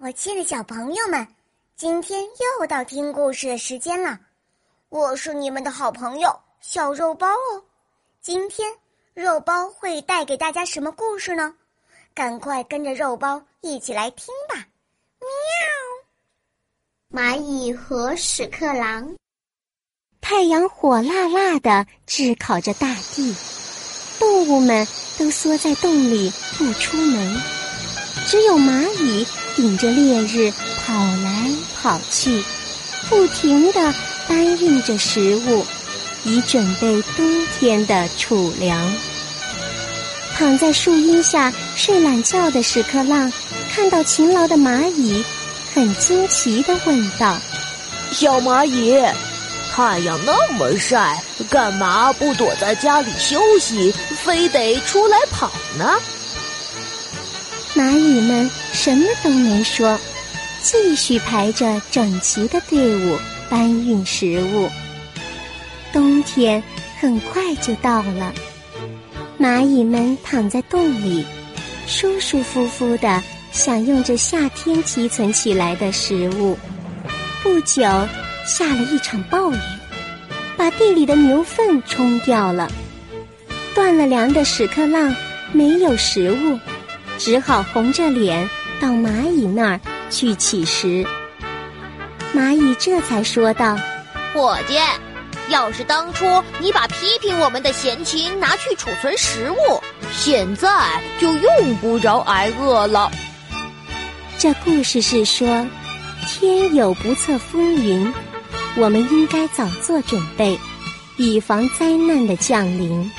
我亲爱的小朋友们，今天又到听故事的时间了。我是你们的好朋友小肉包哦。今天肉包会带给大家什么故事呢？赶快跟着肉包一起来听吧！喵。蚂蚁和屎壳郎。太阳火辣辣的炙烤着大地，动物们都缩在洞里不出门，只有蚂蚁。顶着烈日跑来跑去，不停地搬运着食物，以准备冬天的储粮。躺在树荫下睡懒觉的屎壳郎看到勤劳的蚂蚁，很惊奇地问道：“小蚂蚁，太阳那么晒，干嘛不躲在家里休息，非得出来跑呢？”蚂蚁们什么都没说，继续排着整齐的队伍搬运食物。冬天很快就到了，蚂蚁们躺在洞里，舒舒服服的享用着夏天积存起来的食物。不久，下了一场暴雨，把地里的牛粪冲掉了。断了粮的屎壳郎没有食物。只好红着脸到蚂蚁那儿去乞食。蚂蚁这才说道：“伙计，要是当初你把批评我们的闲情拿去储存食物，现在就用不着挨饿了。”这故事是说，天有不测风云，我们应该早做准备，以防灾难的降临。